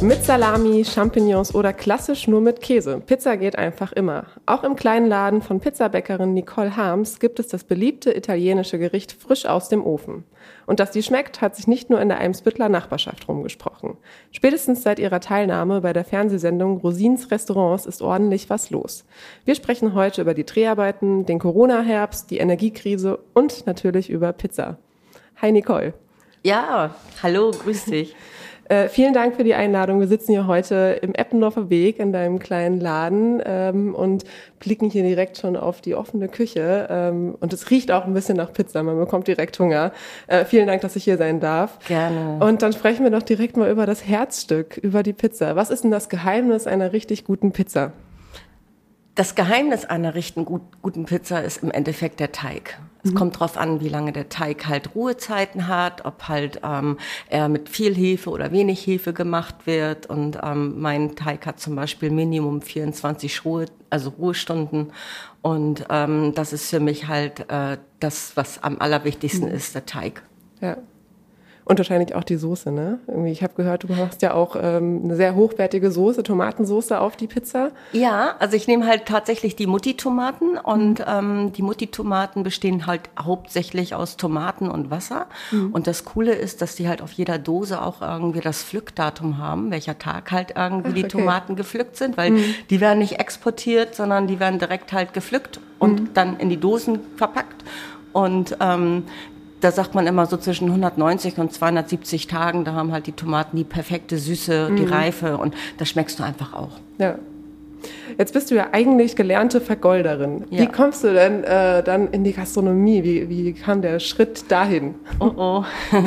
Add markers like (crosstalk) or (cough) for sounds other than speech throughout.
Mit Salami, Champignons oder klassisch nur mit Käse. Pizza geht einfach immer. Auch im kleinen Laden von Pizzabäckerin Nicole Harms gibt es das beliebte italienische Gericht frisch aus dem Ofen. Und dass die schmeckt, hat sich nicht nur in der Eimsbüttler Nachbarschaft rumgesprochen. Spätestens seit ihrer Teilnahme bei der Fernsehsendung Rosins Restaurants ist ordentlich was los. Wir sprechen heute über die Dreharbeiten, den Corona-Herbst, die Energiekrise und natürlich über Pizza. Hi Nicole. Ja, hallo, grüß dich. Äh, vielen Dank für die Einladung. Wir sitzen hier heute im Eppendorfer Weg in deinem kleinen Laden ähm, und blicken hier direkt schon auf die offene Küche. Ähm, und es riecht auch ein bisschen nach Pizza. Man bekommt direkt Hunger. Äh, vielen Dank, dass ich hier sein darf. Gerne. Und dann sprechen wir doch direkt mal über das Herzstück, über die Pizza. Was ist denn das Geheimnis einer richtig guten Pizza? Das Geheimnis einer richtig gut, guten Pizza ist im Endeffekt der Teig. Es mhm. kommt drauf an, wie lange der Teig halt Ruhezeiten hat, ob halt ähm, er mit viel Hefe oder wenig Hefe gemacht wird. Und ähm, mein Teig hat zum Beispiel Minimum 24 Ruhe, also Ruhestunden. Und ähm, das ist für mich halt äh, das, was am allerwichtigsten mhm. ist, der Teig. Ja. Und wahrscheinlich auch die Soße, ne? Irgendwie, ich habe gehört, du machst ja auch ähm, eine sehr hochwertige Soße, Tomatensoße auf die Pizza. Ja, also ich nehme halt tatsächlich die Mutti-Tomaten und mhm. ähm, die Mutti-Tomaten bestehen halt hauptsächlich aus Tomaten und Wasser. Mhm. Und das Coole ist, dass die halt auf jeder Dose auch irgendwie das Pflückdatum haben, welcher Tag halt irgendwie Ach, die okay. Tomaten gepflückt sind, weil mhm. die werden nicht exportiert, sondern die werden direkt halt gepflückt und mhm. dann in die Dosen verpackt. Und ähm, da sagt man immer so zwischen 190 und 270 Tagen, da haben halt die Tomaten die perfekte Süße, die mhm. Reife und das schmeckst du einfach auch. Ja. Jetzt bist du ja eigentlich gelernte Vergolderin. Ja. Wie kommst du denn äh, dann in die Gastronomie? Wie, wie kam der Schritt dahin? Oh oh. (laughs)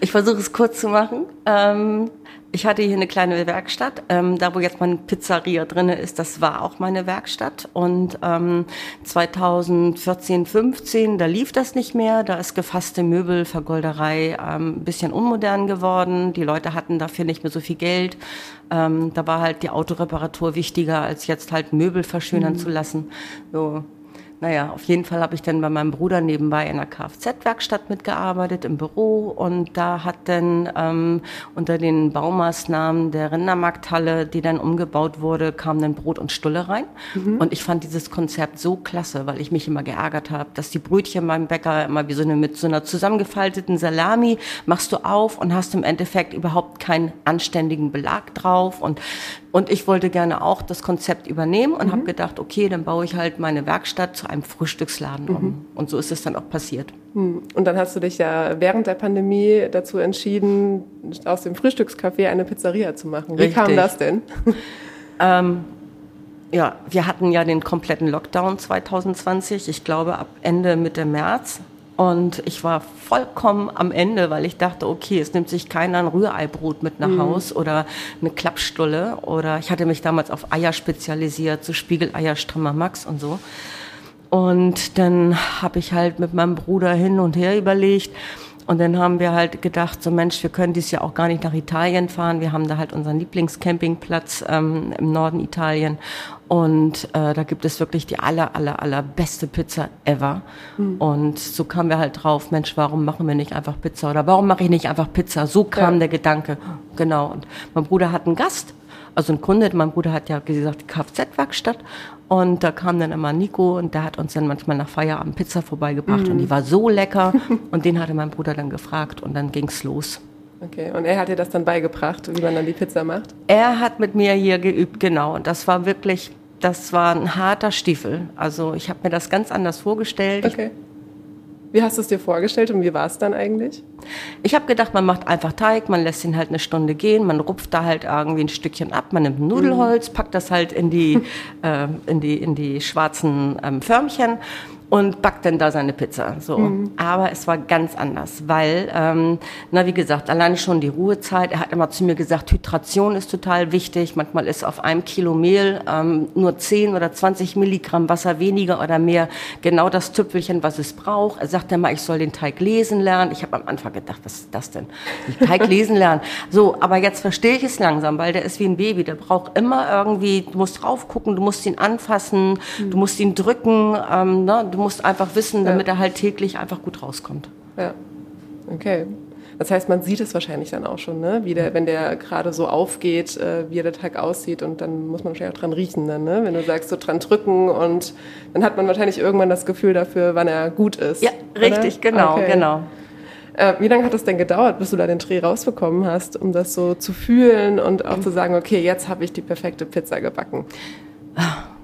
ich versuche es kurz zu machen. Ähm, ich hatte hier eine kleine Werkstatt, ähm, da wo jetzt meine Pizzeria drinne ist, das war auch meine Werkstatt. Und ähm, 2014, 15, da lief das nicht mehr. Da ist gefasste Möbelvergolderei ähm, ein bisschen unmodern geworden. Die Leute hatten dafür nicht mehr so viel Geld. Ähm, da war halt die Autoreparatur wichtiger, als jetzt halt Möbel verschönern mhm. zu lassen. So, naja, auf jeden Fall habe ich dann bei meinem Bruder nebenbei in einer Kfz-Werkstatt mitgearbeitet im Büro und da hat dann ähm, unter den Baumaßnahmen der Rindermarkthalle, die dann umgebaut wurde, kam dann Brot und Stulle rein. Mhm. Und ich fand dieses Konzept so klasse, weil ich mich immer geärgert habe, dass die Brötchen beim Bäcker immer wie so eine mit so einer zusammengefalteten Salami machst du auf und hast im Endeffekt überhaupt keinen anständigen Belag drauf und und ich wollte gerne auch das Konzept übernehmen und mhm. habe gedacht, okay, dann baue ich halt meine Werkstatt zu einem Frühstücksladen mhm. um. Und so ist es dann auch passiert. Mhm. Und dann hast du dich ja während der Pandemie dazu entschieden, aus dem Frühstückscafé eine Pizzeria zu machen. Wie Richtig. kam das denn? (laughs) Ähm, ja, wir hatten ja den kompletten Lockdown 2020, ich glaube ab Ende Mitte März. Und ich war vollkommen am Ende, weil ich dachte, okay, es nimmt sich keiner ein Rühreibrot mit nach mhm. Haus oder eine Klappstulle. Oder ich hatte mich damals auf Eier spezialisiert, so Spiegeleier, Strammer Max und so. Und dann habe ich halt mit meinem Bruder hin und her überlegt, und dann haben wir halt gedacht, so Mensch, wir können dieses Jahr auch gar nicht nach Italien fahren. Wir haben da halt unseren Lieblingscampingplatz ähm, im Norden Italien. Und äh, da gibt es wirklich die aller, aller, aller beste Pizza ever. Mhm. Und so kamen wir halt drauf, Mensch, warum machen wir nicht einfach Pizza? Oder warum mache ich nicht einfach Pizza? So kam ja. der Gedanke. Genau. Und mein Bruder hat einen Gast also ein Kunde, mein Bruder hat ja gesagt, die Kfz-Werkstatt. Und da kam dann immer Nico und der hat uns dann manchmal nach Feierabend Pizza vorbeigebracht. Mm. Und die war so lecker. (laughs) und den hatte mein Bruder dann gefragt und dann ging's los. Okay, und er hat dir das dann beigebracht, wie man dann die Pizza macht? Er hat mit mir hier geübt, genau. Und das war wirklich das war ein harter Stiefel. Also ich habe mir das ganz anders vorgestellt. Okay. Wie hast du es dir vorgestellt und wie war es dann eigentlich? Ich habe gedacht, man macht einfach Teig, man lässt ihn halt eine Stunde gehen, man rupft da halt irgendwie ein Stückchen ab, man nimmt Nudelholz, packt das halt in die, (laughs) äh, in die, in die schwarzen ähm, Förmchen und backt dann da seine Pizza. So. Mhm. Aber es war ganz anders, weil, ähm, na wie gesagt, alleine schon die Ruhezeit. Er hat immer zu mir gesagt, Hydration ist total wichtig. Manchmal ist auf einem Kilo Mehl ähm, nur 10 oder 20 Milligramm Wasser weniger oder mehr genau das Tüpfelchen, was es braucht. Er sagt immer, ich soll den Teig lesen lernen. Ich habe am Anfang gedacht, was ist das denn? Den Teig lesen lernen. So, aber jetzt verstehe ich es langsam, weil der ist wie ein Baby. Der braucht immer irgendwie, du musst drauf gucken, du musst ihn anfassen, mhm. du musst ihn drücken, ähm, ne? du musst einfach wissen, damit ja. er halt täglich einfach gut rauskommt. Ja, okay. Das heißt, man sieht es wahrscheinlich dann auch schon, ne? wie der, wenn der gerade so aufgeht, äh, wie der Tag aussieht und dann muss man wahrscheinlich auch dran riechen dann, ne? wenn du sagst, so dran drücken und dann hat man wahrscheinlich irgendwann das Gefühl dafür, wann er gut ist. Ja, richtig, oder? genau, okay. genau. Äh, wie lange hat es denn gedauert, bis du da den Dreh rausbekommen hast, um das so zu fühlen und auch zu sagen, okay, jetzt habe ich die perfekte Pizza gebacken?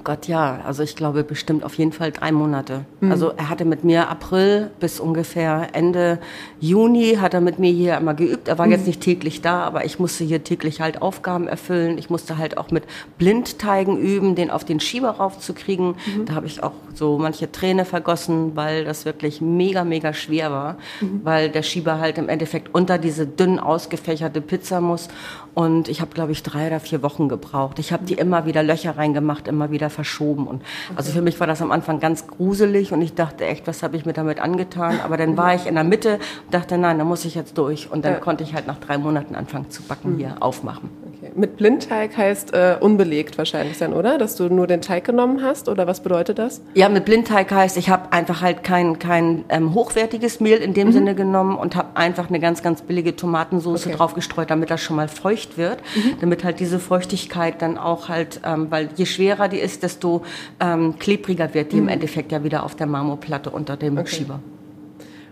Gott, ja. Also ich glaube bestimmt auf jeden Fall drei Monate. Mhm. Also er hatte mit mir April bis ungefähr Ende Juni hat er mit mir hier einmal geübt. Er war mhm. jetzt nicht täglich da, aber ich musste hier täglich halt Aufgaben erfüllen. Ich musste halt auch mit Blindteigen üben, den auf den Schieber raufzukriegen. Mhm. Da habe ich auch so manche Träne vergossen, weil das wirklich mega, mega schwer war, mhm. weil der Schieber halt im Endeffekt unter diese dünn ausgefächerte Pizza muss. Und ich habe, glaube ich, drei oder vier Wochen gebraucht. Ich habe die immer wieder Löcher reingemacht, immer wieder verschoben. Und okay. also für mich war das am Anfang ganz gruselig und ich dachte echt, was habe ich mir damit angetan? Aber dann war ich in der Mitte und dachte, nein, da muss ich jetzt durch. Und dann ja. konnte ich halt nach drei Monaten anfangen zu backen, mhm. hier aufmachen. Okay. Mit Blindteig heißt äh, unbelegt wahrscheinlich dann, oder? Dass du nur den Teig genommen hast oder was bedeutet das? Ja, mit Blindteig heißt, ich habe einfach halt kein, kein ähm, hochwertiges Mehl in dem mhm. Sinne genommen und habe einfach eine ganz, ganz billige Tomatensauce okay. drauf gestreut, damit das schon mal feucht wird, mhm. damit halt diese Feuchtigkeit dann auch halt, ähm, weil je schwerer die ist, desto ähm, klebriger wird die mhm. im Endeffekt ja wieder auf der Marmorplatte unter dem okay. Schieber.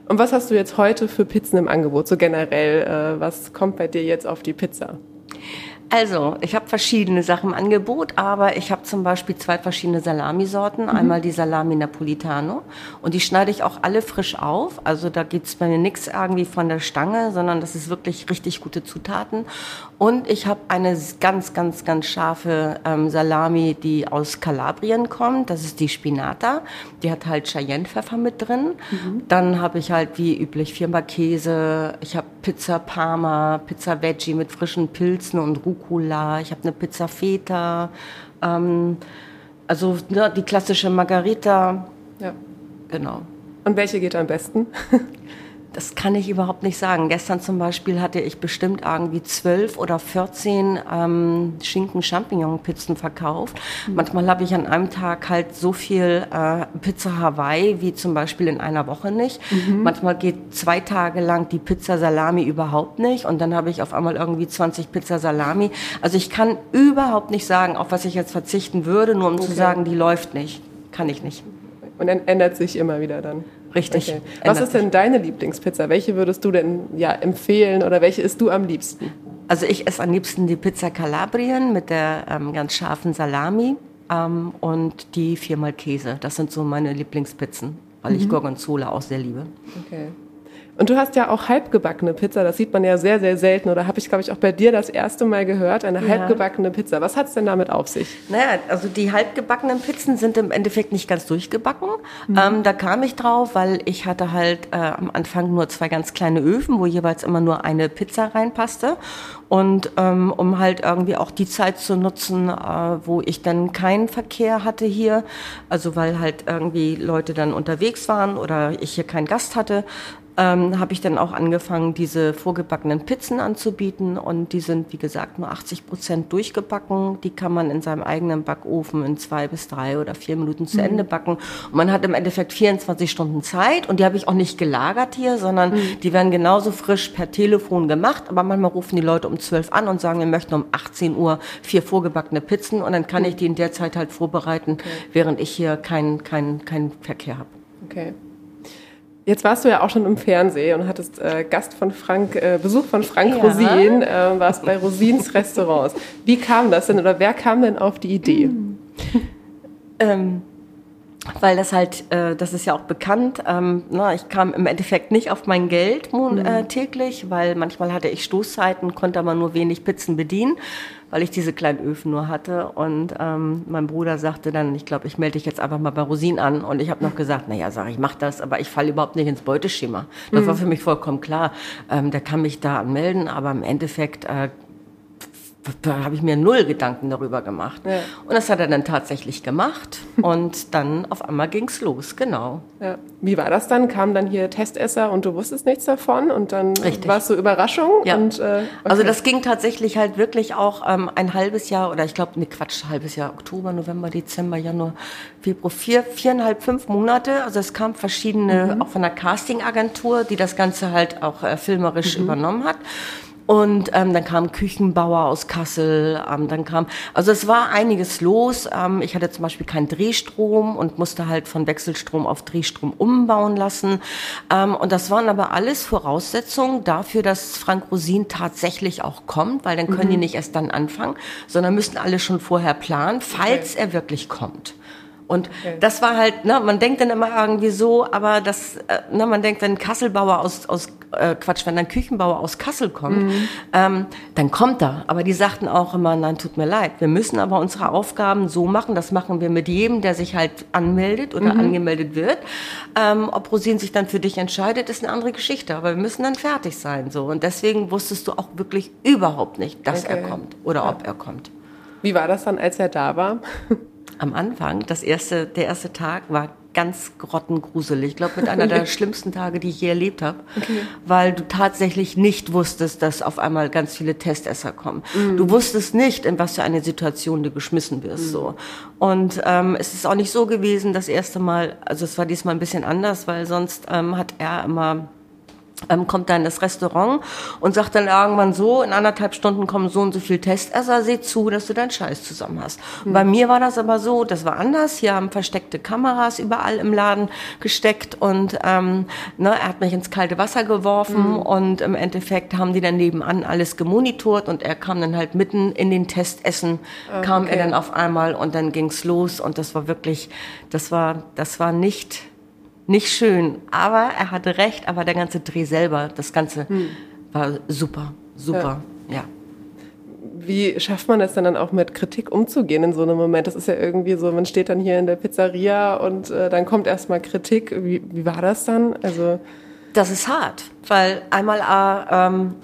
Und was hast du jetzt heute für Pizzen im Angebot, so generell? Äh, was kommt bei dir jetzt auf die Pizza? Also, ich habe verschiedene Sachen im Angebot, aber ich habe zum Beispiel zwei verschiedene Salamisorten. Mhm. Einmal die Salami Napolitano und die schneide ich auch alle frisch auf. Also da gibt's bei mir nichts irgendwie von der Stange, sondern das ist wirklich richtig gute Zutaten. Und ich habe eine ganz, ganz, ganz scharfe ähm, Salami, die aus Kalabrien kommt. Das ist die Spinata. Die hat halt Cheyenne-Pfeffer mit drin. Mhm. Dann habe ich halt wie üblich Firma-Käse. Ich habe Pizza Parma, Pizza Veggie mit frischen Pilzen und Rucola. Ich habe eine Pizza Feta. Ähm, also ne, die klassische Margarita. Ja. Genau. Und welche geht am besten? (laughs) Das kann ich überhaupt nicht sagen. Gestern zum Beispiel hatte ich bestimmt irgendwie zwölf oder vierzehn ähm, Schinken-Champignon-Pizzen verkauft. Mhm. Manchmal habe ich an einem Tag halt so viel äh, Pizza Hawaii wie zum Beispiel in einer Woche nicht. Mhm. Manchmal geht zwei Tage lang die Pizza Salami überhaupt nicht und dann habe ich auf einmal irgendwie 20 Pizza Salami. Also ich kann überhaupt nicht sagen, auf was ich jetzt verzichten würde, nur um okay. zu sagen, die läuft nicht. Kann ich nicht. Und dann ändert sich immer wieder dann. Richtig. Okay. Was ist denn deine Lieblingspizza? Welche würdest du denn ja empfehlen oder welche isst du am liebsten? Also ich esse am liebsten die Pizza Calabrien mit der ähm, ganz scharfen Salami ähm, und die viermal Käse. Das sind so meine Lieblingspizzen, weil mhm. ich Gorgonzola auch sehr liebe. Okay. Und du hast ja auch halbgebackene Pizza, das sieht man ja sehr, sehr selten. Oder habe ich, glaube ich, auch bei dir das erste Mal gehört, eine ja. halbgebackene Pizza. Was hat es denn damit auf sich? Naja, also die halbgebackenen Pizzen sind im Endeffekt nicht ganz durchgebacken. Mhm. Ähm, da kam ich drauf, weil ich hatte halt äh, am Anfang nur zwei ganz kleine Öfen, wo jeweils immer nur eine Pizza reinpasste. Und ähm, um halt irgendwie auch die Zeit zu nutzen, äh, wo ich dann keinen Verkehr hatte hier, also weil halt irgendwie Leute dann unterwegs waren oder ich hier keinen Gast hatte, ähm, habe ich dann auch angefangen, diese vorgebackenen Pizzen anzubieten und die sind, wie gesagt, nur 80 Prozent durchgebacken. Die kann man in seinem eigenen Backofen in zwei bis drei oder vier Minuten zu mhm. Ende backen. Und man hat im Endeffekt 24 Stunden Zeit und die habe ich auch nicht gelagert hier, sondern mhm. die werden genauso frisch per Telefon gemacht. Aber manchmal rufen die Leute um 12 an und sagen, wir möchten um 18 Uhr vier vorgebackene Pizzen und dann kann mhm. ich die in der Zeit halt vorbereiten, okay. während ich hier keinen kein, kein Verkehr habe. Okay. Jetzt warst du ja auch schon im Fernsehen und hattest äh, Gast von Frank, äh, Besuch von Frank ja. Rosin, äh, warst bei Rosins Restaurants. Wie kam das denn oder wer kam denn auf die Idee? (laughs) Ähm, weil das halt, äh, das ist ja auch bekannt, ähm, na, ich kam im Endeffekt nicht auf mein Geld mhm. äh, täglich, weil manchmal hatte ich Stoßzeiten, konnte aber nur wenig Pizzen bedienen, weil ich diese kleinen Öfen nur hatte. Und ähm, mein Bruder sagte dann, ich glaube, ich melde dich jetzt einfach mal bei Rosin an. Und ich habe noch gesagt, naja, sag ich, mach das, aber ich falle überhaupt nicht ins Beuteschema. Das mhm. war für mich vollkommen klar. Ähm, der kann mich da anmelden, aber im Endeffekt äh, da habe ich mir null Gedanken darüber gemacht. Ja. Und das hat er dann tatsächlich gemacht. (laughs) Und dann auf einmal ging's los, genau. Ja. Wie war das dann? Kamen dann hier Testesser und du wusstest nichts davon und dann war es so Überraschung? Ja. Und, äh, okay. Also das ging tatsächlich halt wirklich auch ähm, ein halbes Jahr oder ich glaube, ne Quatsch, halbes Jahr, Oktober, November, Dezember, Januar, Februar, vier, viereinhalb, fünf Monate. Also es kam verschiedene, mhm. auch von der Castingagentur, die das Ganze halt auch äh, filmerisch mhm. übernommen hat. Und ähm, dann kam Küchenbauer aus Kassel, ähm, dann kam, also es war einiges los. Ähm, ich hatte zum Beispiel keinen Drehstrom und musste halt von Wechselstrom auf Drehstrom umbauen lassen. Ähm, und das waren aber alles Voraussetzungen dafür, dass Frank Rosin tatsächlich auch kommt, weil dann können mhm. die nicht erst dann anfangen, sondern müssen alle schon vorher planen, falls okay. er wirklich kommt. Und okay. das war halt, ne, man denkt dann immer irgendwie so, aber das, äh, ne, man denkt, wenn ein Kasselbauer aus, aus äh, Quatsch, wenn ein Küchenbauer aus Kassel kommt, mhm. ähm, dann kommt er. Aber die sagten auch immer, nein, tut mir leid, wir müssen aber unsere Aufgaben so machen, das machen wir mit jedem, der sich halt anmeldet oder mhm. angemeldet wird. Ähm, ob Rosin sich dann für dich entscheidet, ist eine andere Geschichte, aber wir müssen dann fertig sein, so. Und deswegen wusstest du auch wirklich überhaupt nicht, dass okay. er kommt oder ja. ob er kommt. Wie war das dann, als er da war? (laughs) am Anfang, das erste, der erste Tag war ganz grottengruselig. Ich glaube, mit einer der (laughs) schlimmsten Tage, die ich je erlebt habe, okay. weil du tatsächlich nicht wusstest, dass auf einmal ganz viele Testesser kommen. Mm. Du wusstest nicht, in was für eine Situation du geschmissen wirst. Mm. So. Und ähm, es ist auch nicht so gewesen, das erste Mal, also es war diesmal ein bisschen anders, weil sonst ähm, hat er immer ähm, kommt dann das Restaurant und sagt dann irgendwann so, in anderthalb Stunden kommen so und so viel Testesser, seh zu, dass du deinen Scheiß zusammen hast. Mhm. Bei mir war das aber so, das war anders. Hier haben versteckte Kameras überall im Laden gesteckt und ähm, ne, er hat mich ins kalte Wasser geworfen mhm. und im Endeffekt haben die dann nebenan alles gemonitort und er kam dann halt mitten in den Testessen, oh, kam okay. er dann auf einmal und dann ging's los und das war wirklich, das war, das war nicht nicht schön, aber er hatte recht, aber der ganze Dreh selber, das Ganze hm. war super, super, ja. ja. Wie schafft man es denn dann auch mit Kritik umzugehen in so einem Moment? Das ist ja irgendwie so, man steht dann hier in der Pizzeria und äh, dann kommt erstmal Kritik. Wie, wie war das dann? Also das ist hart, weil einmal, äh, ähm,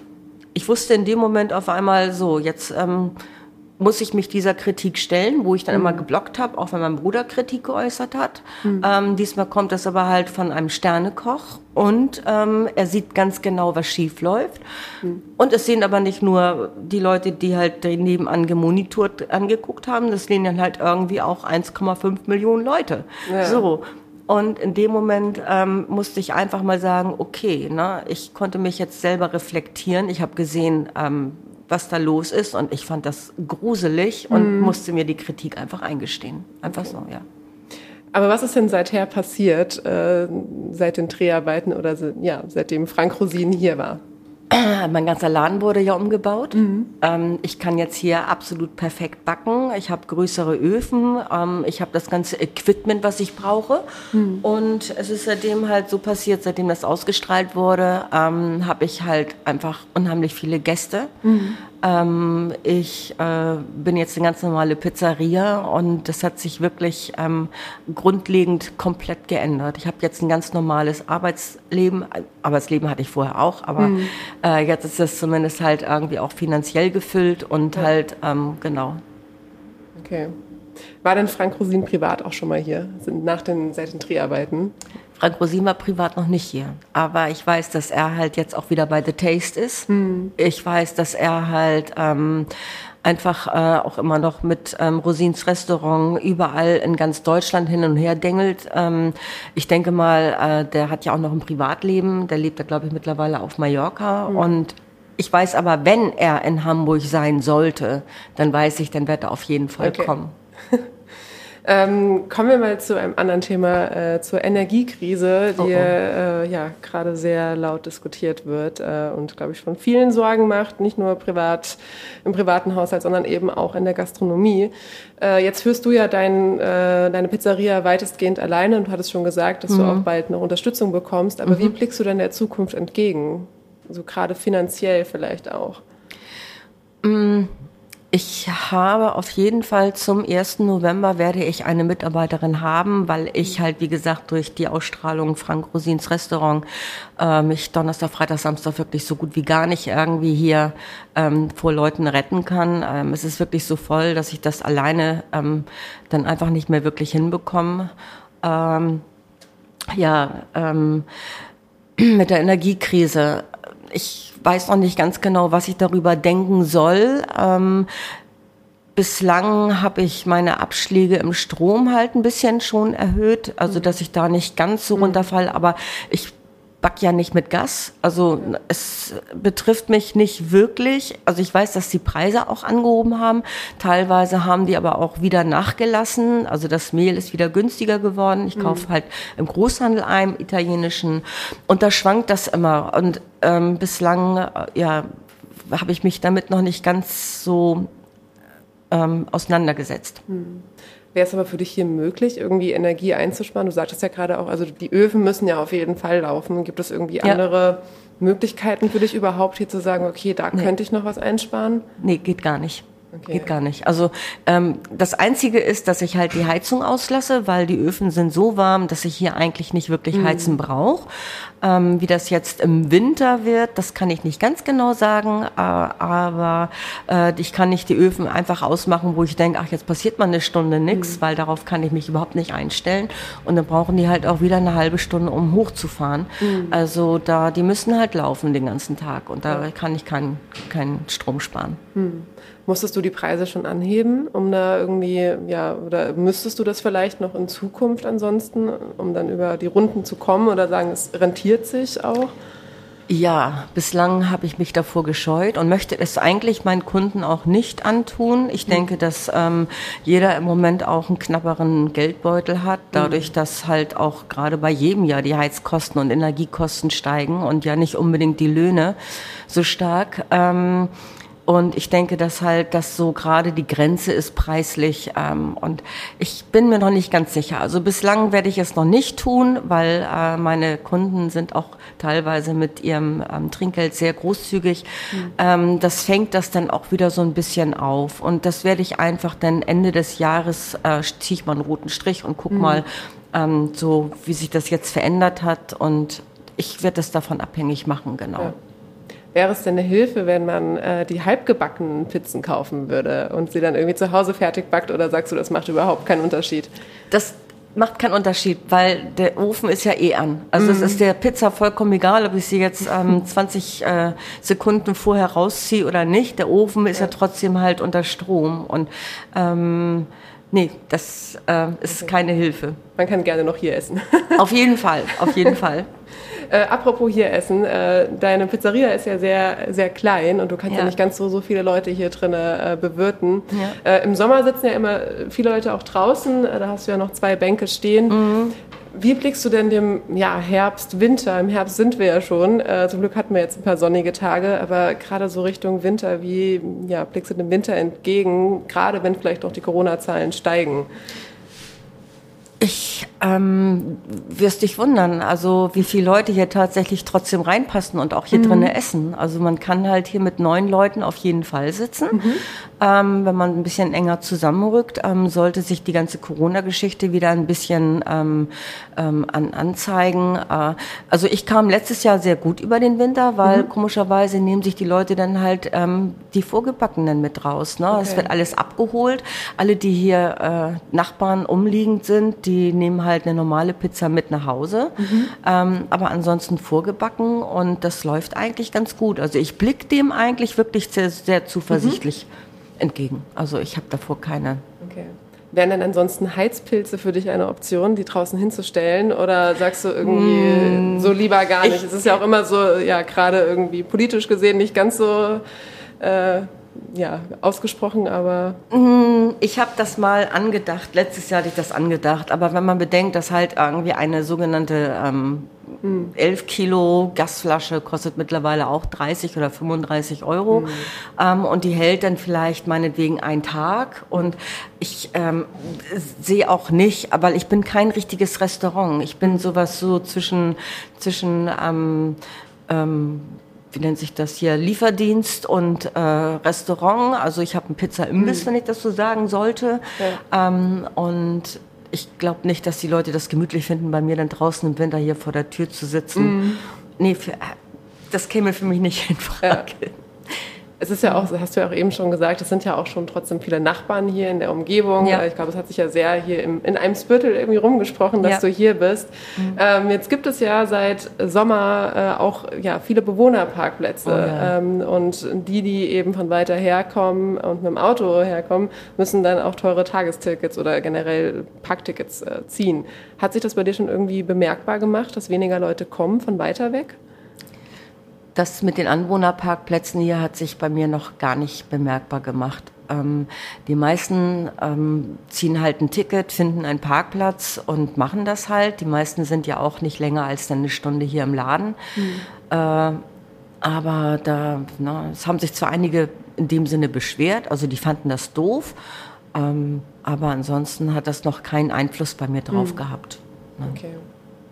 ich wusste in dem Moment auf einmal so, jetzt ähm, muss ich mich dieser Kritik stellen, wo ich dann mhm. immer geblockt habe, auch wenn mein Bruder Kritik geäußert hat. Mhm. Ähm, diesmal kommt das aber halt von einem Sternekoch und ähm, er sieht ganz genau, was schief läuft. Mhm. Und es sehen aber nicht nur die Leute, die halt nebenan gemonitort angeguckt haben, das sehen dann halt irgendwie auch 1,5 Millionen Leute. Ja. So. Und in dem Moment ähm, musste ich einfach mal sagen, okay, ne, ich konnte mich jetzt selber reflektieren. Ich habe gesehen, ähm, was da los ist. Und ich fand das gruselig und mhm. musste mir die Kritik einfach eingestehen. Einfach so, ja. Aber was ist denn seither passiert, äh, seit den Dreharbeiten oder ja, seitdem Frank Rosin hier war? (clears throat) Mein ganzer Laden wurde ja umgebaut. Mhm. Ähm, ich kann jetzt hier absolut perfekt backen. Ich habe größere Öfen. Ähm, ich habe das ganze Equipment, was ich brauche. Mhm. Und es ist seitdem halt so passiert, seitdem das ausgestrahlt wurde, ähm, habe ich halt einfach unheimlich viele Gäste. Mhm. Ähm, ich äh, bin jetzt eine ganz normale Pizzeria und das hat sich wirklich ähm, grundlegend komplett geändert. Ich habe jetzt ein ganz normales Arbeitsleben. Arbeitsleben hatte ich vorher auch, aber mhm. äh, jetzt ist es zumindest halt irgendwie auch finanziell gefüllt und ja. halt, ähm, genau. Okay. War denn Frank Rosin privat auch schon mal hier, sind nach den, seit den Dreharbeiten? Frank Rosin war privat noch nicht hier. Aber ich weiß, dass er halt jetzt auch wieder bei The Taste ist. Hm. Ich weiß, dass er halt ähm, einfach äh, auch immer noch mit ähm, Rosins Restaurant überall in ganz Deutschland hin und her dengelt. Ähm, ich denke mal, äh, der hat ja auch noch ein Privatleben. Der lebt da, glaube ich, mittlerweile auf Mallorca. Hm. Und ich weiß aber, wenn er in Hamburg sein sollte, dann weiß ich, dann wird er auf jeden Fall okay. kommen. (laughs) Ähm, kommen wir mal zu einem anderen Thema, äh, zur Energiekrise, die oh oh. Äh, ja gerade sehr laut diskutiert wird äh, und, glaube ich, von vielen Sorgen macht, nicht nur privat im privaten Haushalt, sondern eben auch in der Gastronomie. Äh, jetzt führst du ja dein, äh, deine Pizzeria weitestgehend alleine und du hattest schon gesagt, dass mhm. du auch bald noch Unterstützung bekommst. Aber mhm. wie blickst du denn der Zukunft entgegen? So also gerade finanziell vielleicht auch. Mm. Ich habe auf jeden Fall zum 1. November werde ich eine Mitarbeiterin haben, weil ich halt, wie gesagt, durch die Ausstrahlung Frank Rosins Restaurant äh, mich Donnerstag, Freitag, Samstag wirklich so gut wie gar nicht irgendwie hier ähm, vor Leuten retten kann. Ähm, es ist wirklich so voll, dass ich das alleine ähm, dann einfach nicht mehr wirklich hinbekomme. Ähm, ja, ähm, (clears throat) mit der Energiekrise. Ich weiß noch nicht ganz genau, was ich darüber denken soll. Ähm, bislang habe ich meine Abschläge im Strom halt ein bisschen schon erhöht, also mhm. dass ich da nicht ganz so mhm. runterfalle, aber ich back ja nicht mit Gas. Also es betrifft mich nicht wirklich. Also ich weiß, dass die Preise auch angehoben haben. Teilweise haben die aber auch wieder nachgelassen. Also das Mehl ist wieder günstiger geworden. Ich kaufe mhm. halt im Großhandel ein, italienischen. Und da schwankt das immer. Und ähm, bislang, äh, ja, habe ich mich damit noch nicht ganz so ähm, auseinandergesetzt. Mhm. Wäre es aber für dich hier möglich, irgendwie Energie einzusparen? Du sagtest ja gerade auch, also die Öfen müssen ja auf jeden Fall laufen. Gibt es irgendwie ja. andere Möglichkeiten für dich überhaupt hier zu sagen, okay, da nee. könnte ich noch was einsparen? Nee, geht gar nicht. Okay. Geht gar nicht. Also ähm, das Einzige ist, dass ich halt die Heizung auslasse, weil die Öfen sind so warm, dass ich hier eigentlich nicht wirklich mhm. heizen brauche. Ähm, wie das jetzt im Winter wird, das kann ich nicht ganz genau sagen, äh, aber äh, ich kann nicht die Öfen einfach ausmachen, wo ich denke, ach, jetzt passiert mal eine Stunde nichts, mhm. weil darauf kann ich mich überhaupt nicht einstellen. Und dann brauchen die halt auch wieder eine halbe Stunde, um hochzufahren. Mhm. Also da, die müssen halt laufen den ganzen Tag und da kann ich keinen keinen Strom sparen. Mhm. Musstest du die Preise schon anheben, um da irgendwie, ja, oder müsstest du das vielleicht noch in Zukunft ansonsten, um dann über die Runden zu kommen oder sagen, es rentiert sich auch? Ja, bislang habe ich mich davor gescheut und möchte es eigentlich meinen Kunden auch nicht antun. Ich mhm. denke, dass ähm, jeder im Moment auch einen knapperen Geldbeutel hat, dadurch, mhm. dass halt auch gerade bei jedem Jahr die Heizkosten und Energiekosten steigen und ja nicht unbedingt die Löhne so stark. Ähm, und ich denke, dass halt das so gerade die Grenze ist preislich. Ähm, und ich bin mir noch nicht ganz sicher. Also bislang werde ich es noch nicht tun, weil äh, meine Kunden sind auch teilweise mit ihrem ähm, Trinkgeld sehr großzügig. Mhm. Ähm, das fängt das dann auch wieder so ein bisschen auf. Und das werde ich einfach dann Ende des Jahres äh, ziehe ich mal einen roten Strich und guck mhm. mal, ähm, so wie sich das jetzt verändert hat. Und ich werde das davon abhängig machen, genau. Ja. Wäre es denn eine Hilfe, wenn man äh, die halbgebackenen Pizzen kaufen würde und sie dann irgendwie zu Hause fertig backt oder sagst du, das macht überhaupt keinen Unterschied? Das macht keinen Unterschied, weil der Ofen ist ja eh an. Also es mm. ist der Pizza vollkommen egal, ob ich sie jetzt ähm, (laughs) 20 äh, Sekunden vorher rausziehe oder nicht. Der Ofen ist ja, ja trotzdem halt unter Strom und ähm, Nee, das äh, ist okay. keine Hilfe. Man kann gerne noch hier essen. (laughs) auf jeden Fall, auf jeden (laughs) Fall. Äh, apropos hier essen, äh, deine Pizzeria ist ja sehr, sehr klein und du kannst ja, ja nicht ganz so, so viele Leute hier drin äh, bewirten. Ja. Äh, Im Sommer sitzen ja immer viele Leute auch draußen, äh, da hast du ja noch zwei Bänke stehen. Mhm. Wie blickst du denn dem ja, Herbst, Winter? Im Herbst sind wir ja schon. Äh, zum Glück hatten wir jetzt ein paar sonnige Tage, aber gerade so Richtung Winter, wie ja, blickst du dem Winter entgegen, gerade wenn vielleicht auch die Corona-Zahlen steigen? Ich ähm, wirst dich wundern, also wie viele Leute hier tatsächlich trotzdem reinpassen und auch hier mhm. drinnen essen. Also man kann halt hier mit neun Leuten auf jeden Fall sitzen. Mhm. Ähm, wenn man ein bisschen enger zusammenrückt, ähm, sollte sich die ganze Corona-Geschichte wieder ein bisschen ähm, ähm, an, anzeigen. Äh, also ich kam letztes Jahr sehr gut über den Winter, weil mhm. komischerweise nehmen sich die Leute dann halt ähm, die Vorgebackenen mit raus. Ne? Okay. Es wird alles abgeholt. Alle, die hier äh, Nachbarn umliegend sind, die nehmen halt eine normale Pizza mit nach Hause. Mhm. Ähm, aber ansonsten vorgebacken und das läuft eigentlich ganz gut. Also ich blicke dem eigentlich wirklich sehr, sehr zuversichtlich. Mhm entgegen. Also ich habe davor keine. Okay. Wären denn ansonsten Heizpilze für dich eine Option, die draußen hinzustellen? Oder sagst du irgendwie mm, so lieber gar nicht? Ich, es ist ja auch immer so, ja, gerade irgendwie politisch gesehen nicht ganz so äh, ja, ausgesprochen, aber. Mm, ich habe das mal angedacht, letztes Jahr hatte ich das angedacht, aber wenn man bedenkt, dass halt irgendwie eine sogenannte ähm, 11 Kilo Gasflasche kostet mittlerweile auch 30 oder 35 Euro. Mhm. Ähm, und die hält dann vielleicht meinetwegen einen Tag. Und ich ähm, sehe auch nicht, weil ich bin kein richtiges Restaurant. Ich bin sowas so zwischen, zwischen ähm, ähm, wie nennt sich das hier, Lieferdienst und äh, Restaurant. Also ich habe einen Pizza-Imbiss, mhm. wenn ich das so sagen sollte. Ja. Ähm, und ich glaube nicht, dass die Leute das gemütlich finden, bei mir dann draußen im Winter hier vor der Tür zu sitzen. Mhm. Nee, für, das käme für mich nicht in Frage. Ja. Es ist ja auch, hast du ja auch eben schon gesagt, es sind ja auch schon trotzdem viele Nachbarn hier in der Umgebung. Ja. Ich glaube, es hat sich ja sehr hier im, in einem Spürtel irgendwie rumgesprochen, dass ja. du hier bist. Mhm. Ähm, jetzt gibt es ja seit Sommer äh, auch ja, viele Bewohnerparkplätze. Oh, ähm, und die, die eben von weiter herkommen und mit dem Auto herkommen, müssen dann auch teure Tagestickets oder generell Parktickets äh, ziehen. Hat sich das bei dir schon irgendwie bemerkbar gemacht, dass weniger Leute kommen von weiter weg? Das mit den Anwohnerparkplätzen hier hat sich bei mir noch gar nicht bemerkbar gemacht. Ähm, die meisten ähm, ziehen halt ein Ticket, finden einen Parkplatz und machen das halt. Die meisten sind ja auch nicht länger als eine Stunde hier im Laden. Mhm. Äh, aber da, na, es haben sich zwar einige in dem Sinne beschwert, also die fanden das doof, ähm, aber ansonsten hat das noch keinen Einfluss bei mir drauf mhm. gehabt. Ne? Okay.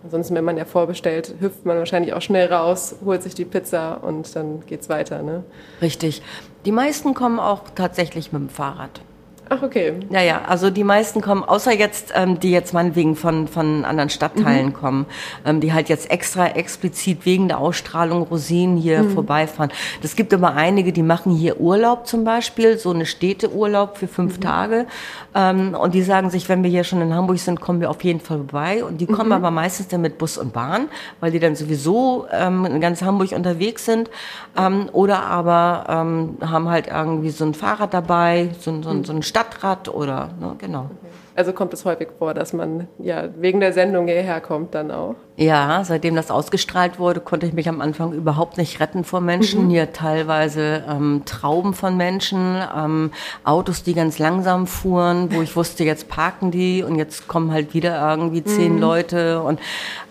Ansonsten, wenn man ja vorbestellt, hüpft man wahrscheinlich auch schnell raus, holt sich die Pizza und dann geht's weiter, ne? Richtig. Die meisten kommen auch tatsächlich mit dem Fahrrad. Ach, okay. Ja, ja, also die meisten kommen, außer jetzt, ähm, die jetzt meinetwegen von, von anderen Stadtteilen mhm. kommen, ähm, die halt jetzt extra explizit wegen der Ausstrahlung Rosinen hier mhm. vorbeifahren. Das gibt aber einige, die machen hier Urlaub zum Beispiel, so eine Städteurlaub für fünf mhm. Tage. Ähm, und die sagen sich, wenn wir hier schon in Hamburg sind, kommen wir auf jeden Fall vorbei. Und die kommen mhm. aber meistens dann mit Bus und Bahn, weil die dann sowieso ähm, in ganz Hamburg unterwegs sind. Ähm, oder aber ähm, haben halt irgendwie so ein Fahrrad dabei, so, so, so ein Stadtrad oder, ne, genau. Also kommt es häufig vor, dass man ja wegen der Sendung hierher kommt dann auch? Ja, seitdem das ausgestrahlt wurde, konnte ich mich am Anfang überhaupt nicht retten vor Menschen. Mhm. Hier teilweise ähm, Trauben von Menschen, ähm, Autos, die ganz langsam fuhren, wo ich wusste, jetzt parken die und jetzt kommen halt wieder irgendwie zehn mhm. Leute. Und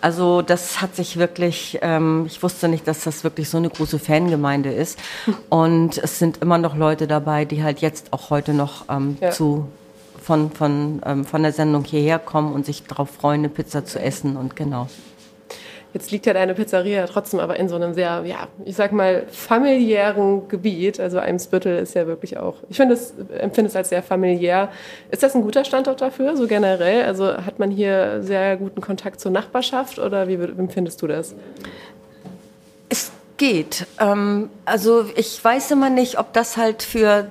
also das hat sich wirklich, ähm, ich wusste nicht, dass das wirklich so eine große Fangemeinde ist. (laughs) Und es sind immer noch Leute dabei, die halt jetzt auch heute noch ähm, ja. zu von, von, ähm, von der Sendung hierher kommen und sich darauf freuen, eine Pizza zu essen und genau. Jetzt liegt ja deine Pizzeria trotzdem aber in so einem sehr, ja, ich sag mal, familiären Gebiet. Also Eimsbüttel ist ja wirklich auch, ich finde es, empfinde es als sehr familiär. Ist das ein guter Standort dafür, so generell? Also hat man hier sehr guten Kontakt zur Nachbarschaft oder wie empfindest du das? Es geht. Ähm, also ich weiß immer nicht, ob das halt für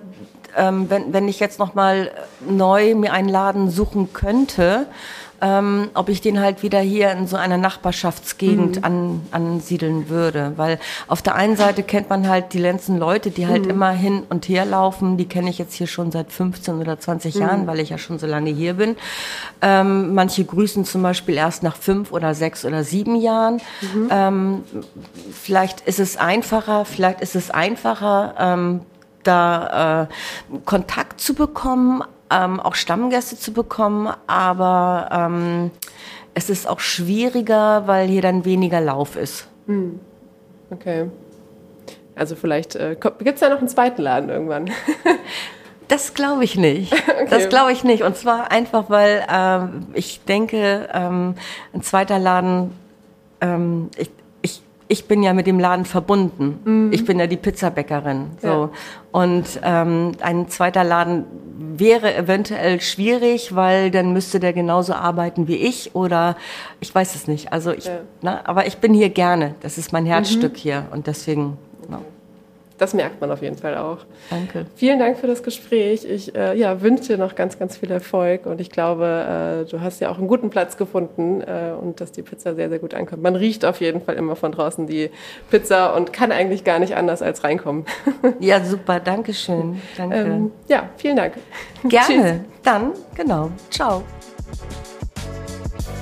ähm, wenn, wenn ich jetzt nochmal neu mir einen Laden suchen könnte, ähm, ob ich den halt wieder hier in so einer Nachbarschaftsgegend mhm. an, ansiedeln würde. Weil auf der einen Seite kennt man halt die letzten Leute, die halt mhm. immer hin und her laufen. Die kenne ich jetzt hier schon seit 15 oder 20 mhm. Jahren, weil ich ja schon so lange hier bin. Ähm, manche grüßen zum Beispiel erst nach fünf oder sechs oder sieben Jahren. Mhm. Ähm, vielleicht ist es einfacher, vielleicht ist es einfacher, ähm, da äh, Kontakt zu bekommen, ähm, auch Stammgäste zu bekommen, aber ähm, es ist auch schwieriger, weil hier dann weniger Lauf ist. Hm. Okay. Also vielleicht äh, gibt es da noch einen zweiten Laden irgendwann. (laughs) Das glaube ich nicht. (laughs) Okay. Das glaube ich nicht. Und zwar einfach, weil ähm, ich denke, ähm, ein zweiter Laden, ähm, ich, ich bin ja mit dem Laden verbunden. Mhm. Ich bin ja die Pizzabäckerin. So. Ja. Und ähm, ein zweiter Laden wäre eventuell schwierig, weil dann müsste der genauso arbeiten wie ich oder ich weiß es nicht. Also ich, ja. na, aber ich bin hier gerne. Das ist mein Herzstück mhm. hier und deswegen. Das merkt man auf jeden Fall auch. Danke. Vielen Dank für das Gespräch. Ich äh, ja, wünsche dir noch ganz, ganz viel Erfolg und ich glaube, äh, du hast ja auch einen guten Platz gefunden äh, und dass die Pizza sehr, sehr gut ankommt. Man riecht auf jeden Fall immer von draußen die Pizza und kann eigentlich gar nicht anders als reinkommen. (laughs) ja, super. Dankeschön. Danke. Ähm, ja, vielen Dank. Gerne. (laughs) Dann, genau. Ciao.